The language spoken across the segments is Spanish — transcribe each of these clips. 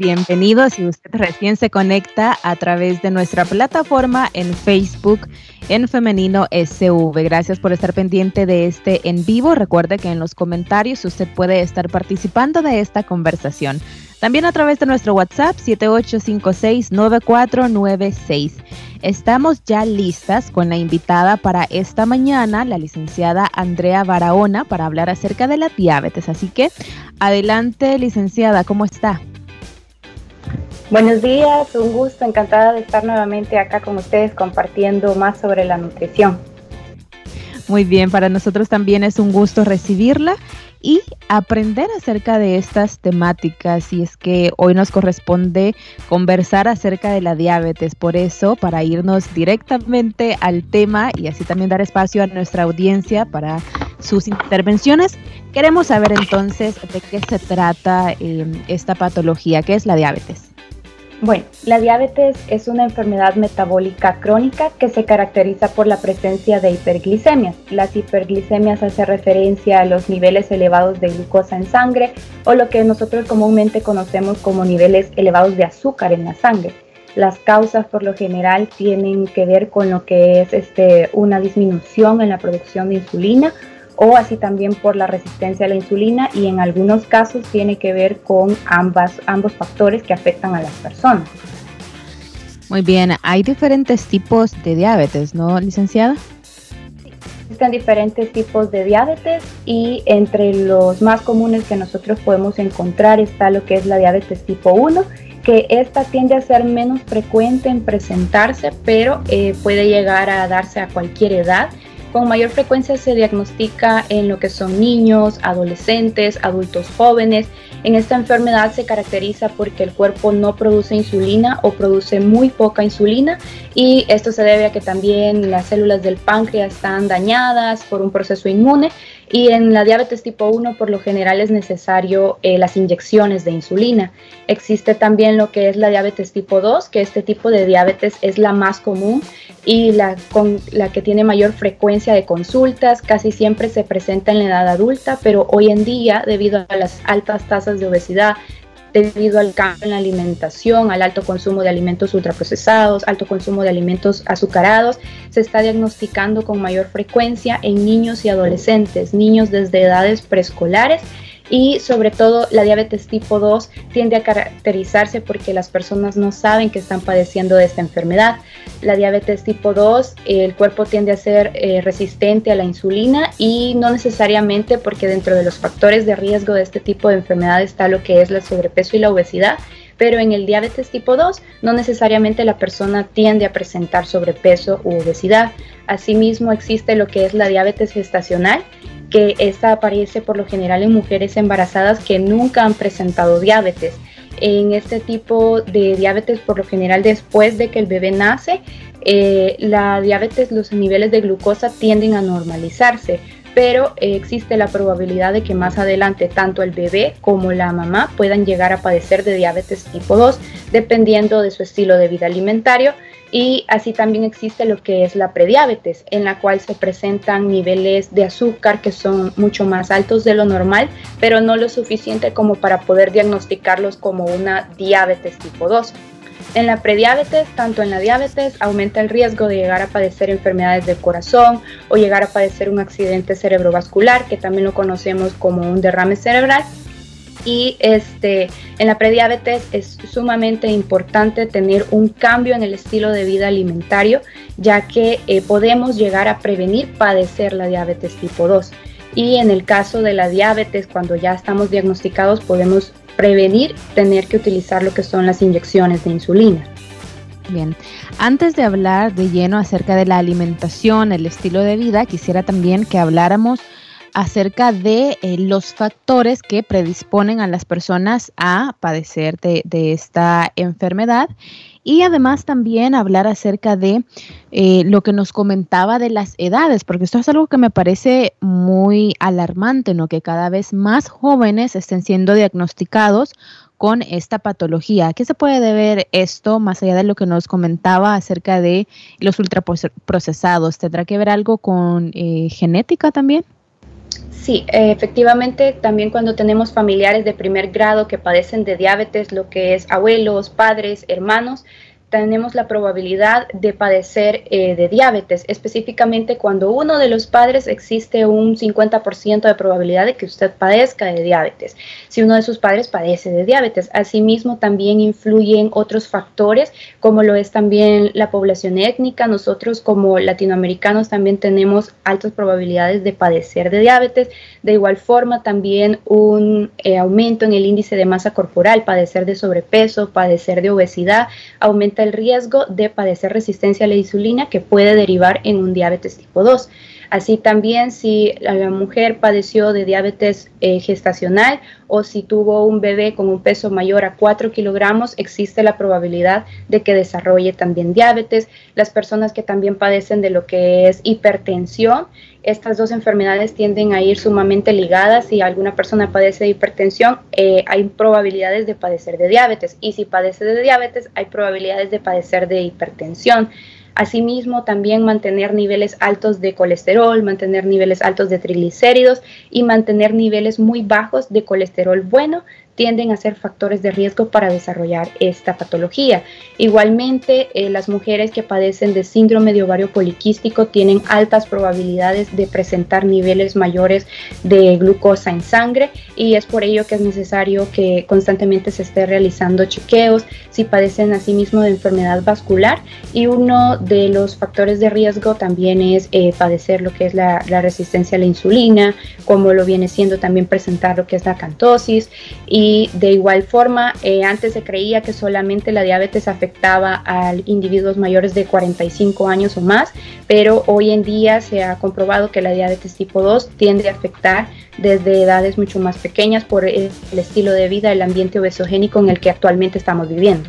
bienvenido si usted recién se conecta a través de nuestra plataforma en Facebook en Femenino SV. Gracias por estar pendiente de este en vivo. Recuerde que en los comentarios usted puede estar participando de esta conversación. También a través de nuestro WhatsApp 7856-9496. Estamos ya listas con la invitada para esta mañana, la licenciada Andrea Barahona, para hablar acerca de la diabetes. Así que adelante, licenciada, ¿cómo está? Buenos días, un gusto, encantada de estar nuevamente acá con ustedes compartiendo más sobre la nutrición. Muy bien, para nosotros también es un gusto recibirla y aprender acerca de estas temáticas. Y es que hoy nos corresponde conversar acerca de la diabetes. Por eso, para irnos directamente al tema y así también dar espacio a nuestra audiencia para sus intervenciones, queremos saber entonces de qué se trata eh, esta patología, qué es la diabetes. Bueno, la diabetes es una enfermedad metabólica crónica que se caracteriza por la presencia de hiperglicemias. Las hiperglicemias hacen referencia a los niveles elevados de glucosa en sangre o lo que nosotros comúnmente conocemos como niveles elevados de azúcar en la sangre. Las causas por lo general tienen que ver con lo que es este, una disminución en la producción de insulina o así también por la resistencia a la insulina y en algunos casos tiene que ver con ambas, ambos factores que afectan a las personas. Muy bien, hay diferentes tipos de diabetes, ¿no, licenciada? Existen diferentes tipos de diabetes y entre los más comunes que nosotros podemos encontrar está lo que es la diabetes tipo 1, que esta tiende a ser menos frecuente en presentarse, pero eh, puede llegar a darse a cualquier edad con mayor frecuencia se diagnostica en lo que son niños, adolescentes, adultos jóvenes. En esta enfermedad se caracteriza porque el cuerpo no produce insulina o produce muy poca insulina y esto se debe a que también las células del páncreas están dañadas por un proceso inmune y en la diabetes tipo 1 por lo general es necesario eh, las inyecciones de insulina. Existe también lo que es la diabetes tipo 2, que este tipo de diabetes es la más común y la, con, la que tiene mayor frecuencia de consultas, casi siempre se presenta en la edad adulta, pero hoy en día debido a las altas tasas de obesidad, debido al cambio en la alimentación, al alto consumo de alimentos ultraprocesados, alto consumo de alimentos azucarados, se está diagnosticando con mayor frecuencia en niños y adolescentes, niños desde edades preescolares y sobre todo la diabetes tipo 2 tiende a caracterizarse porque las personas no saben que están padeciendo de esta enfermedad. La diabetes tipo 2, el cuerpo tiende a ser eh, resistente a la insulina y no necesariamente porque dentro de los factores de riesgo de este tipo de enfermedad está lo que es el sobrepeso y la obesidad, pero en el diabetes tipo 2 no necesariamente la persona tiende a presentar sobrepeso u obesidad. Asimismo existe lo que es la diabetes gestacional, que esta aparece por lo general en mujeres embarazadas que nunca han presentado diabetes. En este tipo de diabetes, por lo general después de que el bebé nace, eh, la diabetes, los niveles de glucosa tienden a normalizarse, pero eh, existe la probabilidad de que más adelante tanto el bebé como la mamá puedan llegar a padecer de diabetes tipo 2, dependiendo de su estilo de vida alimentario y así también existe lo que es la prediabetes, en la cual se presentan niveles de azúcar que son mucho más altos de lo normal, pero no lo suficiente como para poder diagnosticarlos como una diabetes tipo 2. En la prediabetes, tanto en la diabetes, aumenta el riesgo de llegar a padecer enfermedades del corazón o llegar a padecer un accidente cerebrovascular, que también lo conocemos como un derrame cerebral, y este, en la prediabetes es sumamente importante tener un cambio en el estilo de vida alimentario, ya que eh, podemos llegar a prevenir padecer la diabetes tipo 2. Y en el caso de la diabetes, cuando ya estamos diagnosticados, podemos prevenir tener que utilizar lo que son las inyecciones de insulina. Bien, antes de hablar de lleno acerca de la alimentación, el estilo de vida, quisiera también que habláramos acerca de eh, los factores que predisponen a las personas a padecer de, esta enfermedad y además también hablar acerca de eh, lo que nos comentaba de las edades, porque esto es algo que me parece muy alarmante, ¿no? Que cada vez más jóvenes estén siendo diagnosticados con esta patología. ¿A qué se puede deber esto más allá de lo que nos comentaba acerca de los ultraprocesados? ¿Tendrá que ver algo con eh, genética también? Sí, efectivamente, también cuando tenemos familiares de primer grado que padecen de diabetes, lo que es abuelos, padres, hermanos, tenemos la probabilidad de padecer eh, de diabetes, específicamente cuando uno de los padres existe un 50% de probabilidad de que usted padezca de diabetes, si uno de sus padres padece de diabetes. Asimismo, también influyen otros factores, como lo es también la población étnica. Nosotros como latinoamericanos también tenemos altas probabilidades de padecer de diabetes. De igual forma, también un eh, aumento en el índice de masa corporal, padecer de sobrepeso, padecer de obesidad, aumenta el riesgo de padecer resistencia a la insulina que puede derivar en un diabetes tipo 2. Así también si la mujer padeció de diabetes eh, gestacional o si tuvo un bebé con un peso mayor a 4 kilogramos, existe la probabilidad de que desarrolle también diabetes. Las personas que también padecen de lo que es hipertensión, estas dos enfermedades tienden a ir sumamente ligadas. Si alguna persona padece de hipertensión, eh, hay probabilidades de padecer de diabetes. Y si padece de diabetes, hay probabilidades de padecer de hipertensión. Asimismo, también mantener niveles altos de colesterol, mantener niveles altos de triglicéridos y mantener niveles muy bajos de colesterol bueno tienden a ser factores de riesgo para desarrollar esta patología. Igualmente, eh, las mujeres que padecen de síndrome de ovario poliquístico tienen altas probabilidades de presentar niveles mayores de glucosa en sangre y es por ello que es necesario que constantemente se esté realizando chequeos si padecen asimismo de enfermedad vascular y uno de los factores de riesgo también es eh, padecer lo que es la, la resistencia a la insulina, como lo viene siendo también presentar lo que es la cantosis y y de igual forma, eh, antes se creía que solamente la diabetes afectaba a individuos mayores de 45 años o más, pero hoy en día se ha comprobado que la diabetes tipo 2 tiende a afectar desde edades mucho más pequeñas por el estilo de vida, el ambiente obesogénico en el que actualmente estamos viviendo.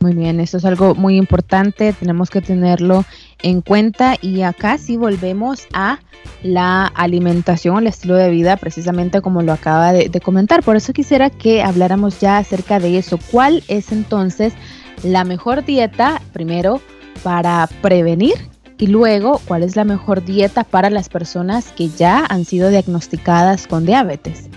Muy bien, esto es algo muy importante, tenemos que tenerlo en cuenta y acá sí volvemos a la alimentación, el estilo de vida, precisamente como lo acaba de, comentar. Por eso quisiera que habláramos ya acerca de eso. ¿Cuál es entonces la mejor dieta, primero, para prevenir y luego, ¿cuál es la mejor dieta para las personas que ya han sido diagnosticadas con diabetes?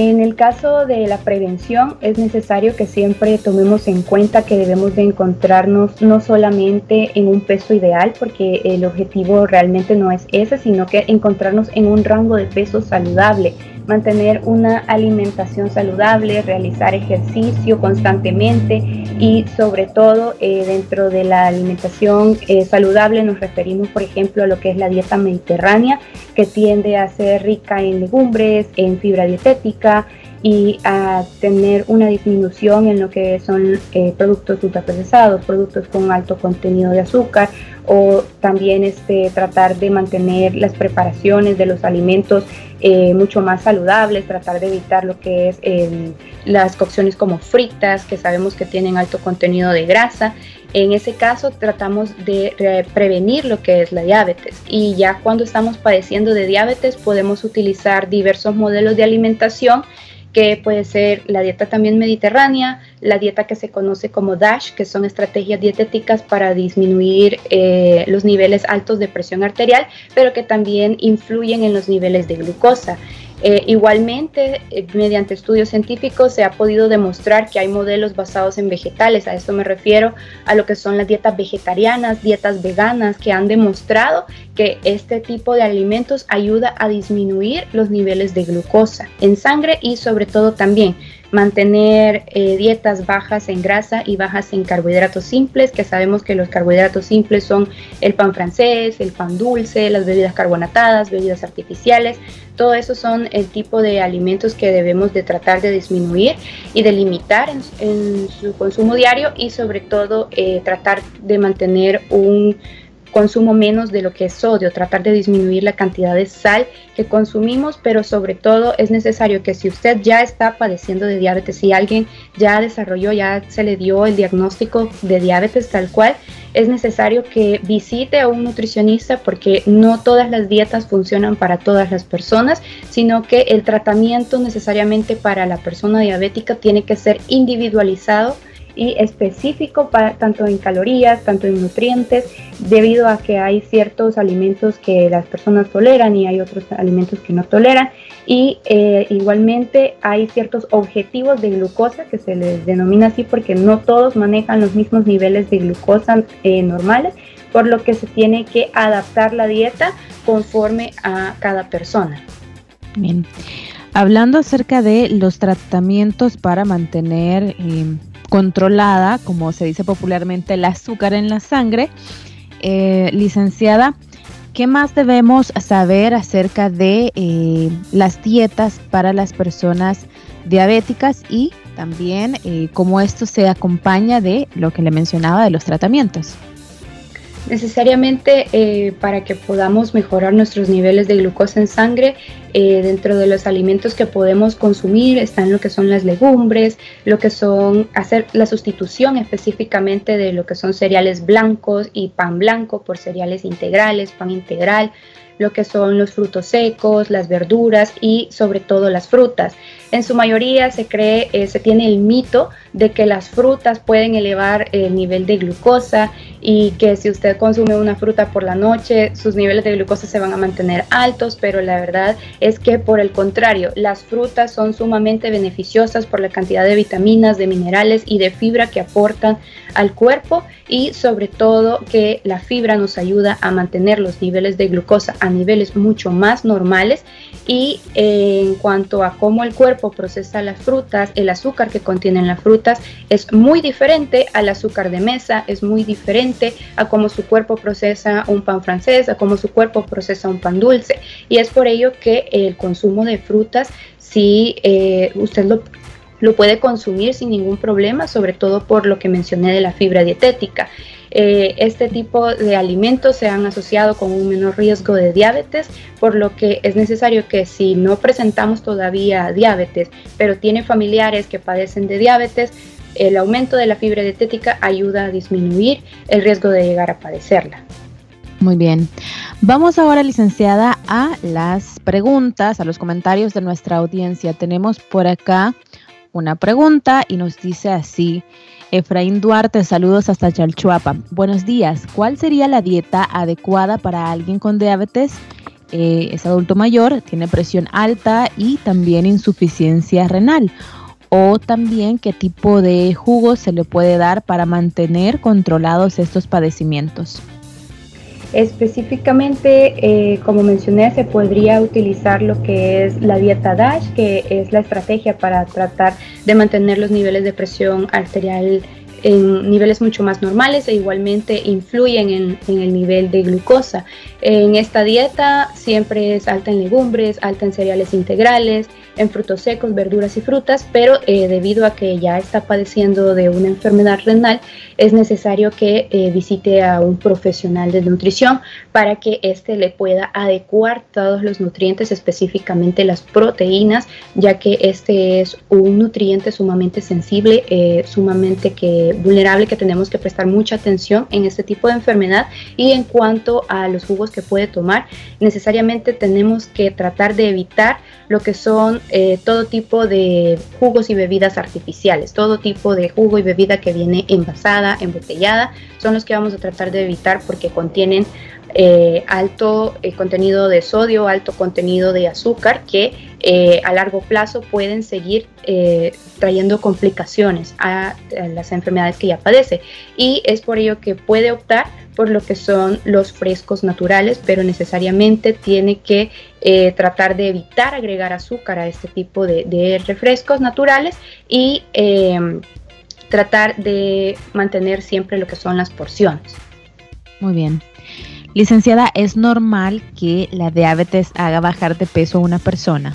En el caso de la prevención es necesario que siempre tomemos en cuenta que debemos de encontrarnos no solamente en un peso ideal, porque el objetivo realmente no es ese, sino que encontrarnos en un rango de peso saludable mantener una alimentación saludable, realizar ejercicio constantemente y sobre todo eh, dentro de la alimentación eh, saludable nos referimos por ejemplo a lo que es la dieta mediterránea que tiende a ser rica en legumbres, en fibra dietética, y a tener una disminución en lo que son eh, productos ultraprocesados, productos con alto contenido de azúcar o también este, tratar de mantener las preparaciones de los alimentos eh, mucho más saludables, tratar de evitar lo que es em, las cocciones como fritas, que sabemos que tienen alto contenido de grasa. En ese caso tratamos de prevenir lo que es la diabetes y ya cuando estamos padeciendo de diabetes podemos utilizar diversos modelos de alimentación que puede ser la dieta también mediterránea, la dieta que se conoce como DASH, que son estrategias dietéticas para disminuir eh, los niveles altos de presión arterial, pero que también influyen en los niveles de glucosa. Eh, igualmente, eh, mediante estudios científicos se ha podido demostrar que hay modelos basados en vegetales. A esto me refiero a lo que son las dietas vegetarianas, dietas veganas, que han demostrado que este tipo de alimentos ayuda a disminuir los niveles de glucosa en sangre y sobre todo también mantener eh, dietas bajas en grasa y bajas en carbohidratos simples, que sabemos que los carbohidratos simples son el pan francés, el pan dulce, las bebidas carbonatadas, bebidas artificiales, todo eso son el tipo de alimentos que debemos de tratar de disminuir y de limitar en, su consumo diario y sobre todo eh, tratar de mantener un consumo menos de lo que es sodio, tratar de disminuir la cantidad de sal que consumimos, pero sobre todo es necesario que si usted ya está padeciendo de diabetes, si alguien ya desarrolló, ya se le dio el diagnóstico de diabetes tal cual, es necesario que visite a un nutricionista porque no todas las dietas funcionan para todas las personas, sino que el tratamiento necesariamente para la persona diabética tiene que ser individualizado y específico para, tanto en calorías, tanto en nutrientes, debido a que hay ciertos alimentos que las personas toleran y hay otros alimentos que no toleran. Y eh, igualmente hay ciertos objetivos de glucosa que se les denomina así porque no todos manejan los mismos niveles de glucosa eh, normales, por lo que se tiene que adaptar la dieta conforme a cada persona. Bien. Hablando acerca de los tratamientos para mantener eh, controlada, como se dice popularmente, el azúcar en la sangre. Eh, licenciada, ¿qué más debemos saber acerca de eh, las dietas para las personas diabéticas y también eh, cómo esto se acompaña de lo que le mencionaba de los tratamientos? Necesariamente eh, para que podamos mejorar nuestros niveles de glucosa en sangre. Eh, dentro de los alimentos que podemos consumir están lo que son las legumbres, lo que son hacer la sustitución específicamente de lo que son cereales blancos y pan blanco por cereales integrales, pan integral, lo que son los frutos secos, las verduras y sobre todo las frutas. En su mayoría se cree, eh, se tiene el mito de que las frutas pueden elevar el nivel de glucosa y que si usted consume una fruta por la noche, sus niveles de glucosa se van a mantener altos, pero la verdad es que por el contrario, las frutas son sumamente beneficiosas por la cantidad de vitaminas, de minerales y de fibra que aportan al cuerpo y sobre todo que la fibra nos ayuda a mantener los niveles de glucosa a niveles mucho más normales y en cuanto a cómo el cuerpo procesa las frutas, el azúcar que contienen las frutas es muy diferente al azúcar de mesa, es muy diferente a cómo su cuerpo procesa un pan francés, a cómo su cuerpo procesa un pan dulce. Y es por ello que el consumo de frutas, si eh, usted lo lo puede consumir sin ningún problema, sobre todo por lo que mencioné de la fibra dietética. Eh, este tipo de alimentos se han asociado con un menor riesgo de diabetes, por lo que es necesario que si no presentamos todavía diabetes, pero tiene familiares que padecen de diabetes, el aumento de la fibra dietética ayuda a disminuir el riesgo de llegar a padecerla. Muy bien. Vamos ahora, licenciada, a las preguntas, a los comentarios de nuestra audiencia. Tenemos por acá una pregunta y nos dice así. Efraín Duarte, saludos hasta Chalchuapa. Buenos días. ¿Cuál sería la dieta adecuada para alguien con diabetes? Eh, es adulto mayor, tiene presión alta y también insuficiencia renal. O también qué tipo de jugo se le puede dar para mantener controlados estos padecimientos. Específicamente, eh, como mencioné, se podría utilizar lo que es la dieta DASH, que es la estrategia para tratar de mantener los niveles de presión arterial en niveles mucho más normales e igualmente influyen en, en, el nivel de glucosa. En esta dieta siempre es alta en legumbres, alta en cereales integrales, en frutos secos, verduras y frutas, pero eh, debido a que ya está padeciendo de una enfermedad renal, es necesario que eh, visite a un profesional de nutrición para que éste le pueda adecuar todos los nutrientes, específicamente las proteínas, ya que este es un nutriente sumamente sensible, eh, sumamente que, vulnerable, que tenemos que prestar mucha atención en este tipo de enfermedad. Y en cuanto a los jugos que puede tomar, necesariamente tenemos que tratar de evitar lo que son eh, todo tipo de jugos y bebidas artificiales, todo tipo de jugo y bebida que viene envasada, embotellada, son los que vamos a tratar de evitar porque contienen eh, alto eh, contenido de sodio, alto contenido de azúcar que a largo plazo pueden seguir trayendo complicaciones a, las enfermedades que ya padece. Y es por ello que puede optar por lo que son los frescos naturales, pero necesariamente tiene que eh, tratar de evitar agregar azúcar a este tipo de, refrescos naturales y em, tratar de mantener siempre lo que son las porciones. Muy bien. Licenciada, ¿es normal que la diabetes haga bajar de peso a una persona?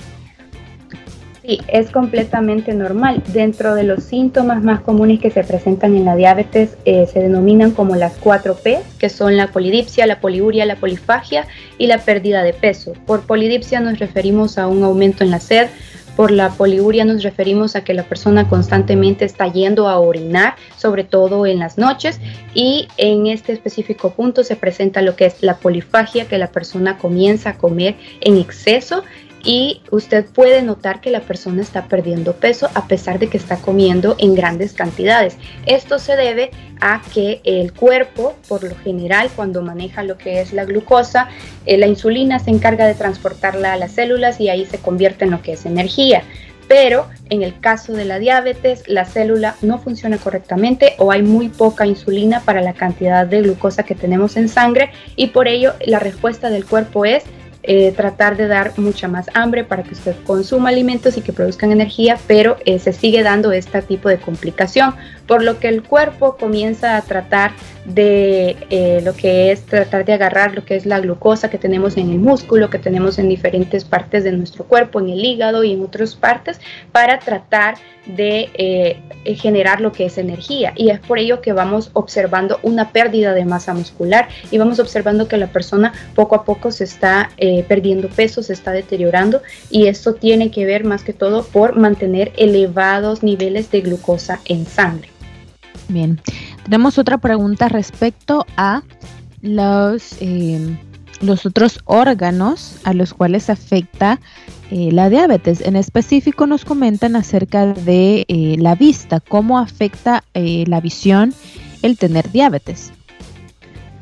Sí, es completamente normal. Dentro de los síntomas más comunes que se presentan en la diabetes eh, se denominan como las 4 P, que son la polidipsia, la poliuria, la polifagia y la pérdida de peso. Por polidipsia nos referimos a un aumento en la sed, por la poliuria nos referimos a que la persona constantemente está yendo a orinar, sobre todo en las noches, y en este específico punto se presenta lo que es la polifagia, que la persona comienza a comer en exceso y usted puede notar que la persona está perdiendo peso a pesar de que está comiendo en grandes cantidades. Esto se debe a que el cuerpo, por lo general, cuando maneja lo que es la glucosa, eh, la insulina se encarga de transportarla a las células y ahí se convierte en lo que es energía. Pero en el caso de la diabetes, la célula no funciona correctamente o hay muy poca insulina para la cantidad de glucosa que tenemos en sangre y por ello la respuesta del cuerpo es eh, tratar de dar mucha más hambre para que usted consuma alimentos y que produzcan energía, pero eh, se sigue dando este tipo de complicación, por lo que el cuerpo comienza a tratar de eh, lo que es tratar de agarrar lo que es la glucosa que tenemos en el músculo, que tenemos en diferentes partes de nuestro cuerpo, en el hígado y en otras partes, para tratar de generar lo que es energía. Y es por ello que vamos observando una pérdida de masa muscular y vamos observando que la persona poco a poco se está perdiendo peso, se está deteriorando y esto tiene que ver más que todo por mantener elevados niveles de glucosa en sangre. Bien, tenemos otra pregunta respecto a los, eh, los otros órganos a los cuales afecta eh, la diabetes. En específico nos comentan acerca de eh, la vista, cómo afecta la visión el tener diabetes.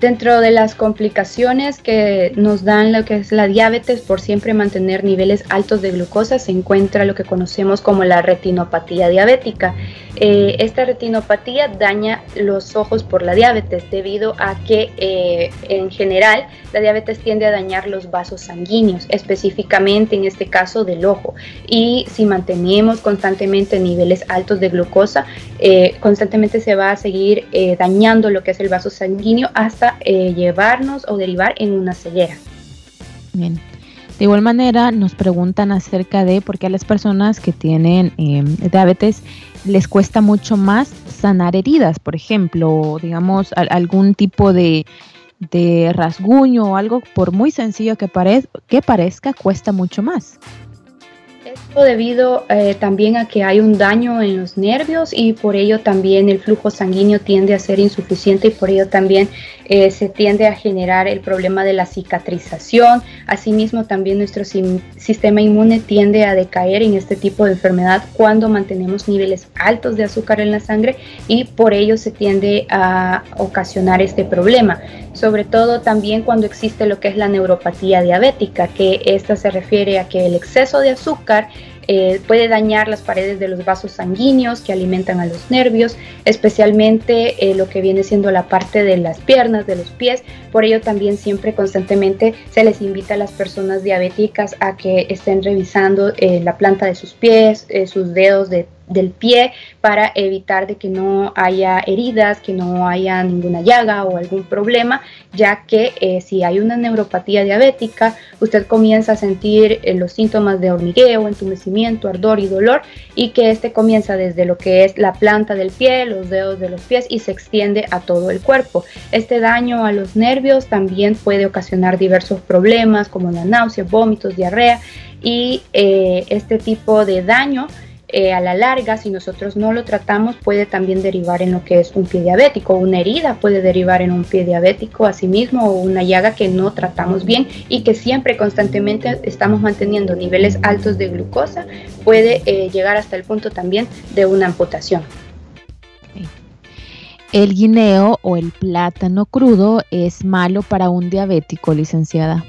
Dentro de las complicaciones que nos dan lo que es la diabetes por siempre mantener niveles altos de glucosa se encuentra lo que conocemos como la retinopatía diabética. Eh, esta retinopatía daña los ojos por la diabetes debido a que eh, en general la diabetes tiende a dañar los vasos sanguíneos, específicamente en este caso del ojo. Y si mantenemos constantemente niveles altos de glucosa, eh, constantemente se va a seguir dañando lo que es el vaso sanguíneo hasta eh, llevarnos o derivar en una ceguera. Bien. De igual manera, nos preguntan acerca de por qué a las personas que tienen em, diabetes les cuesta mucho más sanar heridas, por ejemplo, digamos, algún tipo de, rasguño o algo, por muy sencillo que, que parezca, cuesta mucho más debido eh, también a que hay un daño en los nervios y por ello también el flujo sanguíneo tiende a ser insuficiente y por ello también eh, se tiende a generar el problema de la cicatrización. Asimismo también nuestro sistema inmune tiende a decaer en este tipo de enfermedad cuando mantenemos niveles altos de azúcar en la sangre y por ello se tiende a ocasionar este problema. Sobre todo también cuando existe lo que es la neuropatía diabética, que esta se refiere a que el exceso de azúcar eh, puede dañar las paredes de los vasos sanguíneos que alimentan a los nervios, especialmente eh, lo que viene siendo la parte de las piernas, de los pies. Por ello también siempre constantemente se les invita a las personas diabéticas a que estén revisando eh, la planta de sus pies, sus dedos de del pie para evitar de que no haya heridas, que no haya ninguna llaga o algún problema, ya que eh, si hay una neuropatía diabética, usted comienza a sentir eh, los síntomas de hormigueo, entumecimiento, ardor y dolor y que este comienza desde lo que es la planta del pie, los dedos de los pies y se extiende a todo el cuerpo. Este daño a los nervios también puede ocasionar diversos problemas como la náusea, vómitos, diarrea y eh, este tipo de daño eh, a la larga, si nosotros no lo tratamos, puede también derivar en lo que es un pie diabético. Una herida puede derivar en un pie diabético asimismo o una llaga que no tratamos bien y que siempre constantemente estamos manteniendo niveles altos de glucosa, puede eh, llegar hasta el punto también de una amputación. El guineo o el plátano crudo es malo para un diabético, licenciada.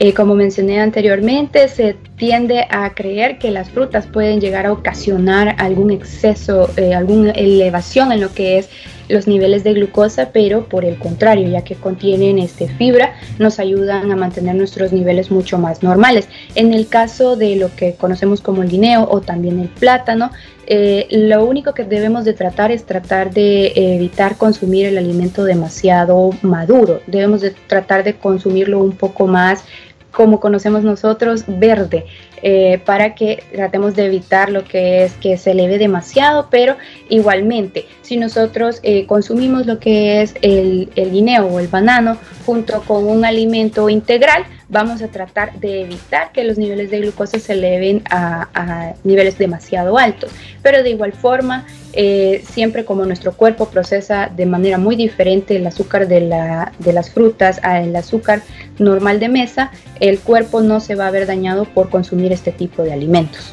Eh, como mencioné anteriormente, se tiende a creer que las frutas pueden llegar a ocasionar algún exceso, eh, alguna elevación en lo que es los niveles de glucosa, pero por el contrario, ya que contienen este, fibra, nos ayudan a mantener nuestros niveles mucho más normales. En el caso de lo que conocemos como el guineo o también el plátano, eh, lo único que debemos de tratar es tratar de evitar consumir el alimento demasiado maduro. Debemos de tratar de consumirlo un poco más como conocemos nosotros, verde, eh, para que tratemos de evitar lo que es que se eleve demasiado, pero igualmente, si nosotros eh, consumimos lo que es el, el guineo o el banano junto con un alimento integral, vamos a tratar de evitar que los niveles de glucosa se eleven a, niveles demasiado altos. Pero de igual forma, eh, siempre como nuestro cuerpo procesa de manera muy diferente el azúcar de, la, de las frutas al azúcar normal de mesa, el cuerpo no se va a ver dañado por consumir este tipo de alimentos.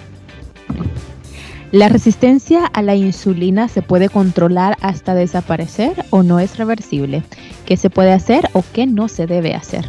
¿La resistencia a la insulina se puede controlar hasta desaparecer o no es reversible? ¿Qué se puede hacer o qué no se debe hacer?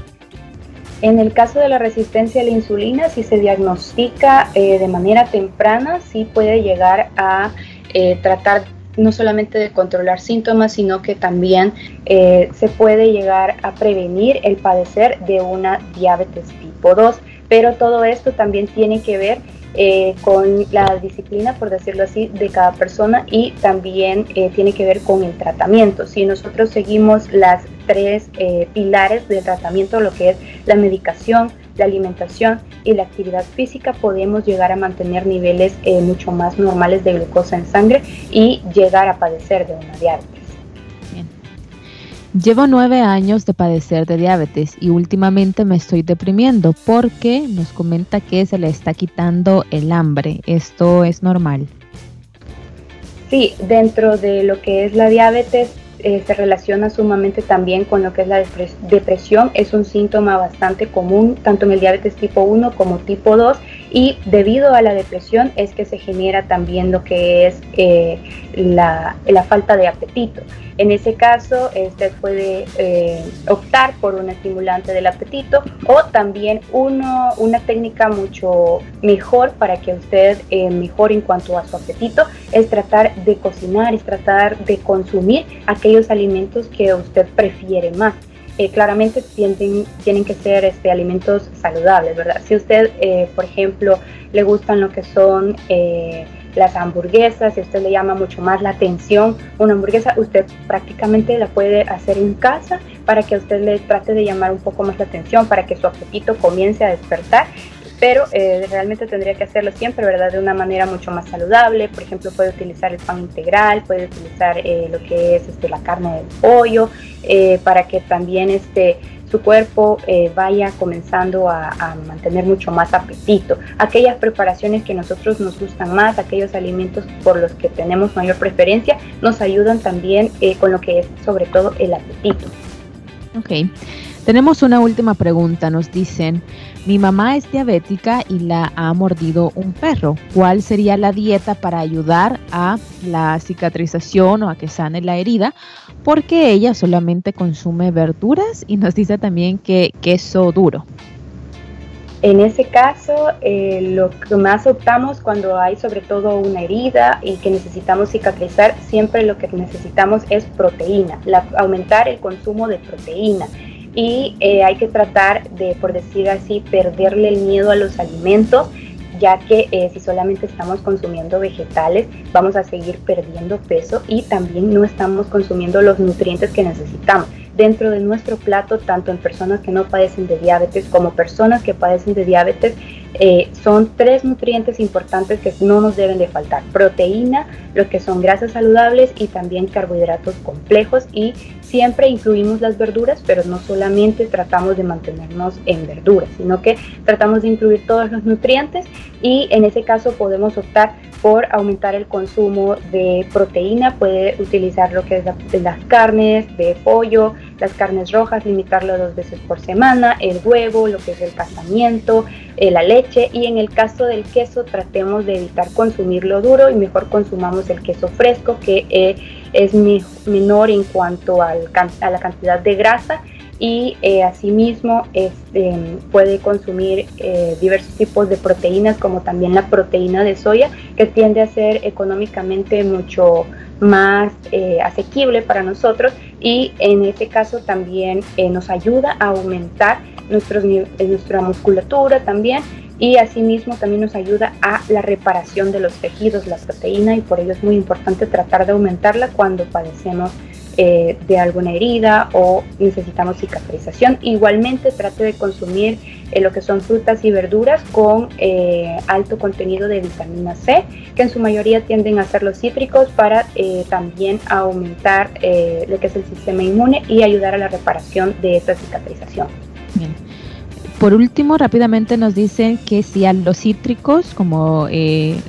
En el caso de la resistencia a la insulina, si se diagnostica eh, de manera temprana, sí puede llegar a eh, tratar no solamente de controlar síntomas, sino que también eh, se puede llegar a prevenir el padecer de una diabetes tipo 2. Pero todo esto también tiene que ver eh, con la disciplina, por decirlo así, de cada persona y también eh, tiene que ver con el tratamiento. Si nosotros seguimos las tres eh, pilares del tratamiento, lo que es la medicación, la alimentación y la actividad física, podemos llegar a mantener niveles mucho más normales de glucosa en sangre y llegar a padecer de una diabetes. Llevo nueve años de padecer de diabetes y últimamente me estoy deprimiendo porque nos comenta que se le está quitando el hambre. ¿Esto es normal? Sí, dentro de lo que es la diabetes eh, se relaciona sumamente también con lo que es la depresión. Es un síntoma bastante común tanto en el diabetes tipo 1 como tipo 2 y debido a la depresión es que se genera también lo que es eh, la, falta de apetito. En ese caso, usted puede eh, optar por un estimulante del apetito o también una técnica mucho mejor para que usted eh, mejore en cuanto a su apetito es tratar de cocinar, es tratar de consumir aquellos alimentos que usted prefiere más. Eh, claramente tienen que ser este, alimentos saludables, ¿verdad? Si usted, eh, por ejemplo, le gustan lo que son eh, las hamburguesas, si usted le llama mucho más la atención una hamburguesa, usted prácticamente la puede hacer en casa para que usted le trate de llamar un poco más la atención, para que su apetito comience a despertar pero eh, realmente tendría que hacerlo siempre, ¿verdad? De una manera mucho más saludable. Por ejemplo, puede utilizar el pan integral, puede utilizar eh, lo que es este, la carne del pollo, eh, para que también este, su cuerpo vaya comenzando a, mantener mucho más apetito. Aquellas preparaciones que nosotros nos gustan más, aquellos alimentos por los que tenemos mayor preferencia, nos ayudan también con lo que es sobre todo el apetito. Ok. Tenemos una última pregunta. Nos dicen, mi mamá es diabética y la ha mordido un perro. ¿Cuál sería la dieta para ayudar a la cicatrización o a que sane la herida? Porque ella solamente consume verduras y nos dice también que queso duro. En ese caso, eh, lo que más optamos cuando hay sobre todo una herida y que necesitamos cicatrizar, siempre lo que necesitamos es proteína, aumentar el consumo de proteína y eh, hay que tratar de, por decir así, perderle el miedo a los alimentos, ya que eh, si solamente estamos consumiendo vegetales, vamos a seguir perdiendo peso y también no estamos consumiendo los nutrientes que necesitamos. Dentro de nuestro plato, tanto en personas que no padecen de diabetes como personas que padecen de diabetes, eh, son tres nutrientes importantes que no nos deben de faltar. Proteína, lo que son grasas saludables y también carbohidratos complejos y siempre incluimos las verduras, pero no solamente tratamos de mantenernos en verduras, sino que tratamos de incluir todos los nutrientes y en ese caso podemos optar por aumentar el consumo de proteína, puede utilizar lo que es las carnes de pollo, las carnes rojas, limitarlo dos veces por semana, el huevo, lo que es el casamiento, eh, la leche y en el caso del queso tratemos de evitar consumirlo duro y mejor consumamos el queso fresco que eh, es menor en cuanto a la cantidad de grasa y eh, asimismo este, puede consumir diversos tipos de proteínas como también la proteína de soya que tiende a ser económicamente mucho más asequible para nosotros y en este caso también eh, nos ayuda a aumentar nuestros, nuestra musculatura también y asimismo también nos ayuda a la reparación de los tejidos, la proteína y por ello es muy importante tratar de aumentarla cuando padecemos eh, de alguna herida o necesitamos cicatrización. Igualmente trate de consumir eh, lo que son frutas y verduras con eh, alto contenido de vitamina C, que en su mayoría tienden a ser los cítricos para también aumentar lo que es el sistema inmune y ayudar a la reparación de esta cicatrización. Por último, rápidamente nos dicen que si a los cítricos, como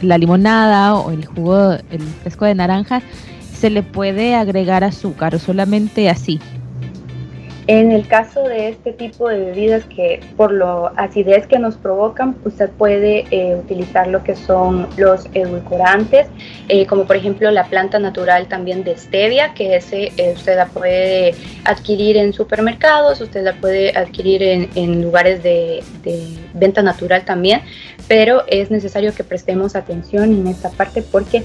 la limonada o el jugo, el fresco de naranja, se le puede agregar azúcar o solamente así? En el caso de este tipo de bebidas que por la acidez que nos provocan, usted puede eh, utilizar lo que son los edulcorantes, eh, como por ejemplo la planta natural también de stevia, que ese eh, usted la puede adquirir en supermercados, usted la puede adquirir en, lugares de, de, venta natural también, pero es necesario que prestemos atención en esta parte porque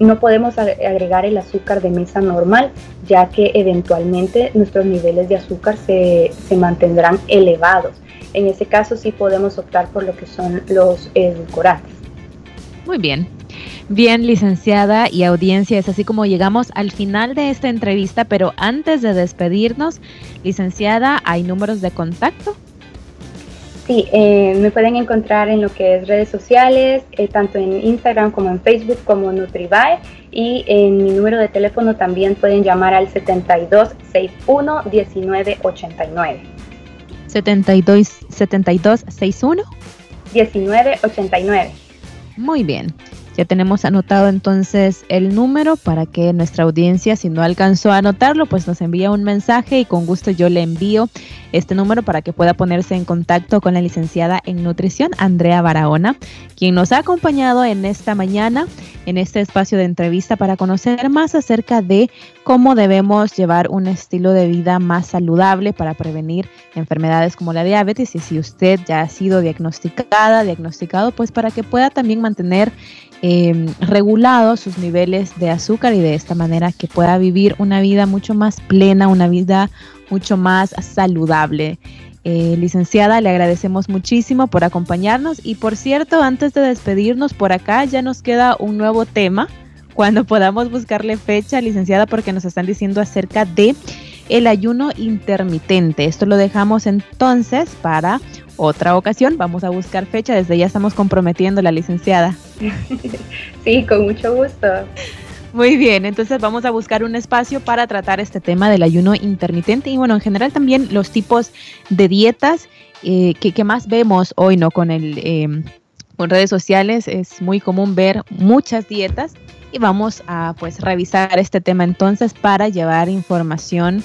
no podemos agregar el azúcar de mesa normal, ya que eventualmente nuestros niveles de azúcar se, mantendrán elevados. En ese caso sí podemos optar por lo que son los edulcorantes. Muy bien. Bien, licenciada y audiencia, es así como llegamos al final de esta entrevista, pero antes de despedirnos, licenciada, ¿hay números de contacto? Sí, eh, me pueden encontrar en lo que es redes sociales, eh, tanto en Instagram como en Facebook como Nutribae y en mi número de teléfono también pueden llamar al 7261 1989. 72 7261 1989. Muy bien. Ya tenemos anotado entonces el número para que nuestra audiencia, si no alcanzó a anotarlo, pues nos envía un mensaje y con gusto yo le envío este número para que pueda ponerse en contacto con la licenciada en nutrición, Andrea Barahona, quien nos ha acompañado en esta mañana, en este espacio de entrevista para conocer más acerca de cómo debemos llevar un estilo de vida más saludable para prevenir enfermedades como la diabetes. Y si usted ya ha sido diagnosticada, diagnosticado, pues para que pueda también mantener eh, regulados sus niveles de azúcar y de esta manera que pueda vivir una vida mucho más plena, una vida mucho más saludable. Eh, licenciada, le agradecemos muchísimo por acompañarnos y por cierto, antes de despedirnos por acá ya nos queda un nuevo tema cuando podamos buscarle fecha, licenciada, porque nos están diciendo acerca de el ayuno intermitente. Esto lo dejamos entonces para otra ocasión. Vamos a buscar fecha, desde ya estamos comprometiendo la licenciada. Sí, con mucho gusto. Muy bien, entonces vamos a buscar un espacio para tratar este tema del ayuno intermitente y bueno, en general también los tipos de dietas eh, que, más vemos hoy, ¿no? Con el... Eh, con redes sociales es muy común ver muchas dietas y vamos a pues revisar este tema entonces para llevar información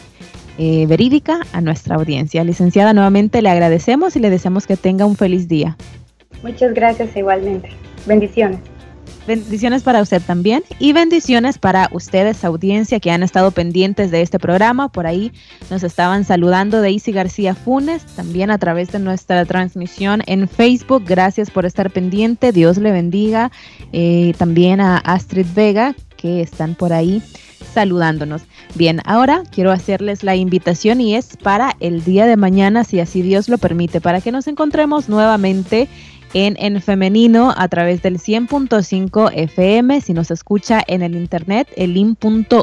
eh, verídica a nuestra audiencia. Licenciada, nuevamente le agradecemos y le deseamos que tenga un feliz día. Muchas gracias igualmente. Bendiciones. Bendiciones para usted también y bendiciones para ustedes, audiencia, que han estado pendientes de este programa. Por ahí nos estaban saludando Daisy García Funes, también a través de nuestra transmisión en Facebook. Gracias por estar pendiente. Dios le bendiga. Eh, también a Astrid Vega, que están por ahí saludándonos. Bien, ahora quiero hacerles la invitación y es para el día de mañana, si así Dios lo permite, para que nos encontremos nuevamente en, en femenino a través del 100.5 FM, si nos escucha en el internet, elim.org.sv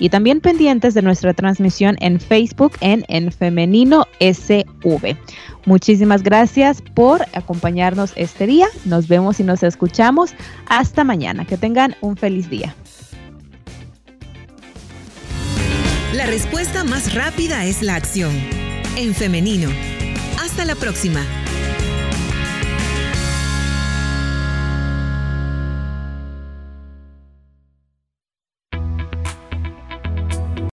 y también pendientes de nuestra transmisión en Facebook en En Femenino SV. Muchísimas gracias por acompañarnos este día. Nos vemos y nos escuchamos. Hasta mañana. Que tengan un feliz día. La respuesta más rápida es la acción. En femenino. Hasta la próxima.